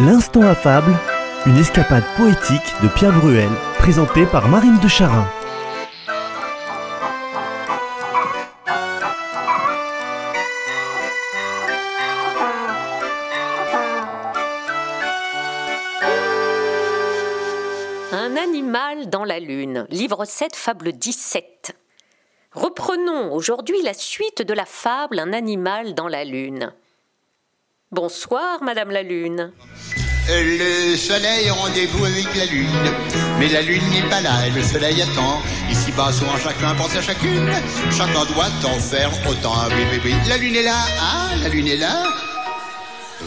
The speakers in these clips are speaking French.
L'instant affable, une escapade poétique de Pierre Bruel, présentée par Marine de Charin. Un animal dans la lune, livre 7, fable 17. Reprenons aujourd'hui la suite de la fable Un animal dans la lune. Bonsoir, Madame la Lune. Le soleil a rendez-vous avec la lune, mais la lune n'est pas là et le soleil attend. Ici-bas, souvent chacun pense à chacune, chacun doit en faire autant. Oui, oui, la lune est là, ah, la lune est là.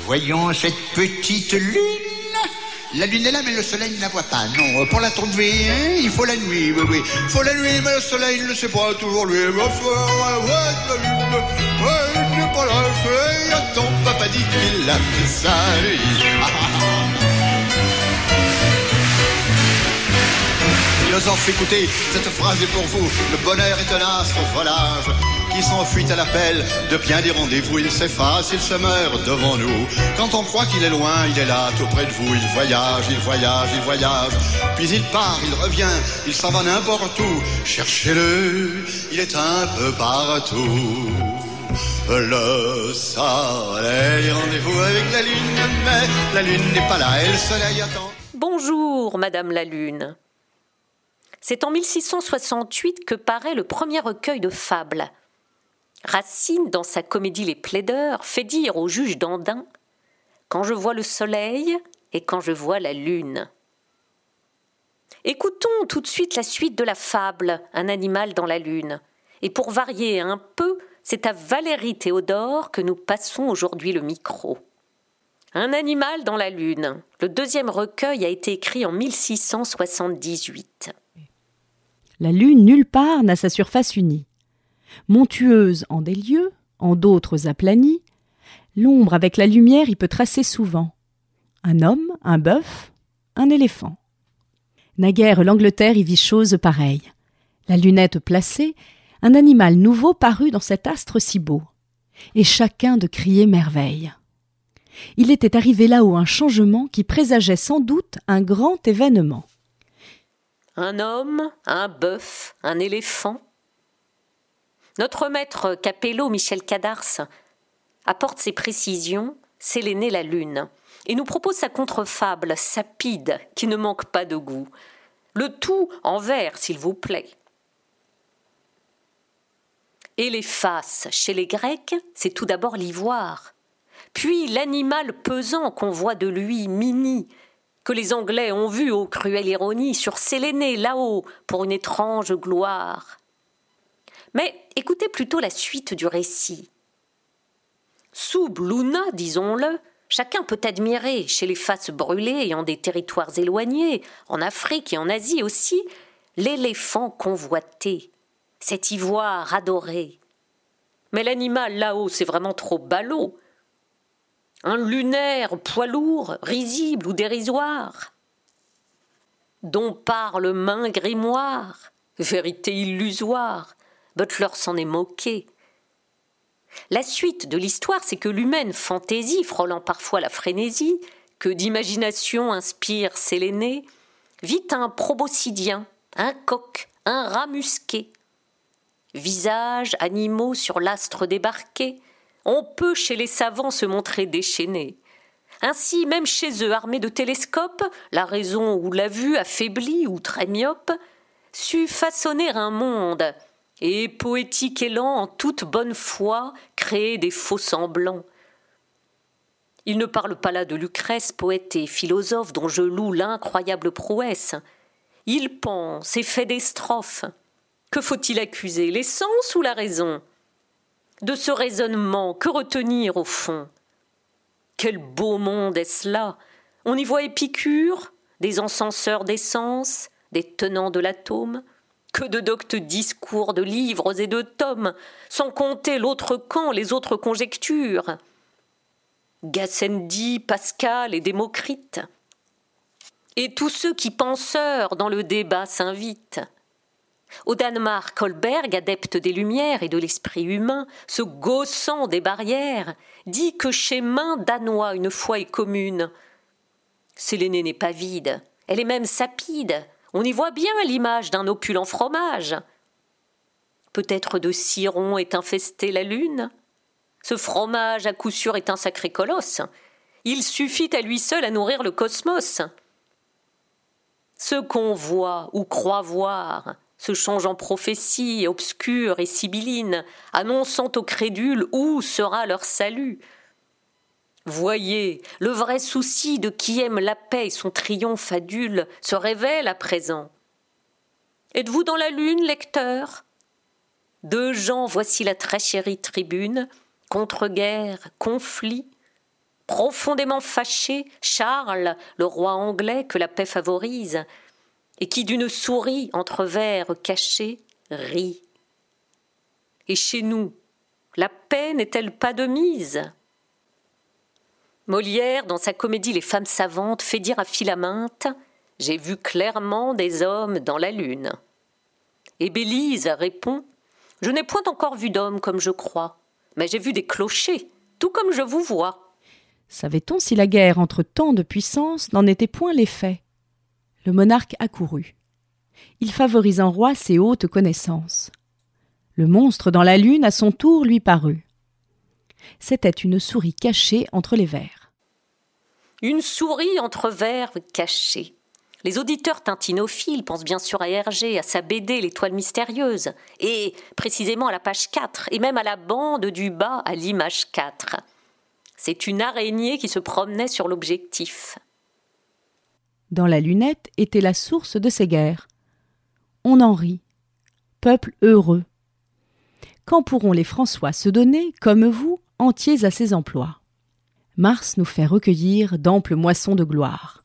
Voyons cette petite lune. La lune est là, mais le soleil ne la voit pas. Non, pour la trouver, hein, il faut la nuit, oui. Il faut la nuit, mais le soleil ne sait pas toujours lui. Ouais, la lune. Philosophe, écoutez, cette phrase est pour vous. Le bonheur est un astre volage qui s'enfuit à l'appel de bien des rendez-vous. Il s'efface, il se meurt devant nous. Quand on croit qu'il est loin, il est là, tout près de vous. Il voyage, il voyage, il voyage. Puis il part, il revient, il s'en va n'importe où. Cherchez-le, il est un peu partout. Le soleil, rendez-vous avec la lune, mais la lune n'est pas là et le soleil attend. Bonjour, Madame la Lune. C'est en 1668 que paraît le premier recueil de fables. Racine, dans sa comédie Les Plaideurs, fait dire au juge d'Andin Quand je vois le soleil et quand je vois la lune. Écoutons tout de suite la suite de la fable Un animal dans la lune. Et pour varier un peu, c'est à Valérie Théodore que nous passons aujourd'hui le micro. Un animal dans la lune. Le deuxième recueil a été écrit en 1678. La Lune nulle part n'a sa surface unie. Montueuse en des lieux, en d'autres aplanie, l'ombre avec la lumière y peut tracer souvent. Un homme, un bœuf, un éléphant. Naguère l'Angleterre y vit chose pareille. La lunette placée, un animal nouveau parut dans cet astre si beau, et chacun de crier merveille. Il était arrivé là-haut un changement qui présageait sans doute un grand événement. Un homme, un bœuf, un éléphant. Notre maître Capello, Michel Cadars, apporte ses précisions, Séléné la lune, et nous propose sa contrefable, sapide, qui ne manque pas de goût. Le tout en vers, s'il vous plaît. Et les faces, chez les Grecs, c'est tout d'abord l'ivoire, puis l'animal pesant qu'on voit de lui, Mini, que les Anglais ont vu aux cruelle ironie sur Séléné là-haut pour une étrange gloire. Mais écoutez plutôt la suite du récit. Sous Luna, disons-le, chacun peut admirer, chez les faces brûlées et en des territoires éloignés, en Afrique et en Asie aussi, l'éléphant convoité, cet ivoire adoré. Mais l'animal là-haut, c'est vraiment trop ballot. Un lunaire poids lourd, risible ou dérisoire, dont parle main grimoire, vérité illusoire, Butler s'en est moqué. La suite de l'histoire, c'est que l'humaine fantaisie, frôlant parfois la frénésie, que d'imagination inspire Séléné, vit un proboscidien, un coq, un rat musqué. Visages, animaux sur l'astre débarqué, on peut chez les savants se montrer déchaînés. Ainsi, même chez eux, armés de télescopes, la raison ou la vue affaiblie ou très myope, sut façonner un monde, et poétique lent, en toute bonne foi, créer des faux semblants. Il ne parle pas là de Lucrèce, poète et philosophe dont je loue l'incroyable prouesse. Il pense et fait des strophes. Que faut-il accuser, les sens ou la raison? De ce raisonnement, que retenir au fond? Quel beau monde est-ce là? On y voit Épicure, des encenseurs d'essence, des tenants de l'atome, que de doctes discours, de livres et de tomes, sans compter l'autre camp, les autres conjectures? Gassendi, Pascal et Démocrite? Et tous ceux qui penseurs dans le débat s'invitent. Au Danemark, Holberg, adepte des Lumières et de l'esprit humain, se gaussant des barrières, dit que chez main danois une foi est commune, Sélénée n'est pas vide, elle est même sapide. On y voit bien l'image d'un opulent fromage. Peut-être de ciron est infestée la lune. Ce fromage, à coup sûr, est un sacré colosse. Il suffit à lui seul à nourrir le cosmos. Ce qu'on voit ou croit voir change en prophétie obscure et sibylline, annonçant aux crédules où sera leur salut. Voyez, le vrai souci de qui aime la paix et son triomphe adule se révèle à présent. Êtes-vous dans la lune, lecteur? Deux gens, voici la très chérie tribune, contre-guerre, conflit. Profondément fâché, Charles, le roi anglais que la paix favorise, et qui d'une souris entre vers cachés rit. Et chez nous, la paix n'est-elle pas de mise? Molière, dans sa comédie Les femmes savantes, fait dire à Philaminte J'ai vu clairement des hommes dans la lune. Et Bélise répond Je n'ai point encore vu d'hommes comme je crois, mais j'ai vu des clochers, tout comme je vous vois. Savait-on si la guerre entre tant de puissances n'en était point l'effet? Le monarque accourut. Il favorise en roi ses hautes connaissances. Le monstre dans la lune à son tour lui parut. C'était une souris cachée entre les vers. Une souris entre vers cachée. Les auditeurs tintinophiles pensent bien sûr à Hergé, à sa BD L'étoile mystérieuse, et précisément à la page 4, et même à la bande du bas à l'image 4. C'est une araignée qui se promenait sur l'objectif. Dans la lunette était la source de ces guerres. On en rit. Peuple heureux. Quand pourront les François se donner, comme vous, entiers à ses emplois? Mars nous fait recueillir d'amples moissons de gloire.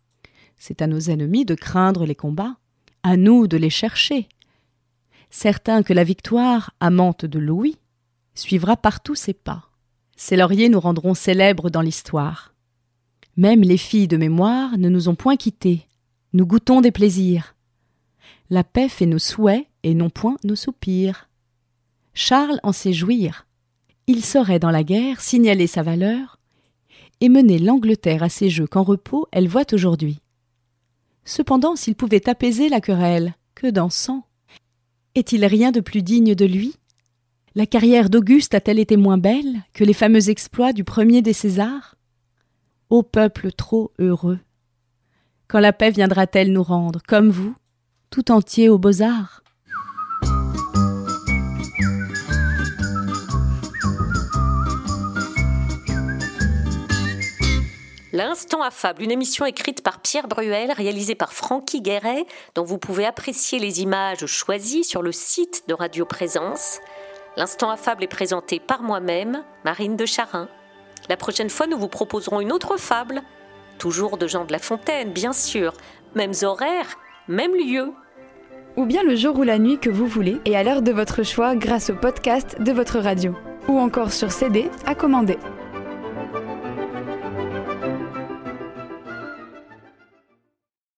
C'est à nos ennemis de craindre les combats, à nous de les chercher. Certain que la victoire, amante de Louis, suivra partout ses pas. Ces lauriers nous rendront célèbres dans l'histoire. Même les filles de mémoire ne nous ont point quittés. Nous goûtons des plaisirs. La paix fait nos souhaits et non point nos soupirs. Charles en sait jouir il saurait dans la guerre signaler sa valeur et mener l'Angleterre à ces jeux qu'en repos elle voit aujourd'hui. Cependant, s'il pouvait apaiser la querelle, que d'encens Est-il rien de plus digne de lui? La carrière d'Auguste a-t-elle été moins belle que les fameux exploits du premier des Césars? Ô peuple trop heureux Quand la paix viendra-t-elle nous rendre, comme vous, tout entier aux beaux-arts? L'Instant affable, une émission écrite par Pierre Bruel, réalisée par Francky Guéret, dont vous pouvez apprécier les images choisies sur le site de Radio Présence. L'Instant affable est présenté par moi-même, Marine de Charin. La prochaine fois, nous vous proposerons une autre fable, toujours de Jean de La Fontaine, bien sûr, mêmes horaires, même lieu. Ou bien le jour ou la nuit que vous voulez, et à l'heure de votre choix grâce au podcast de votre radio. Ou encore sur CD à commander.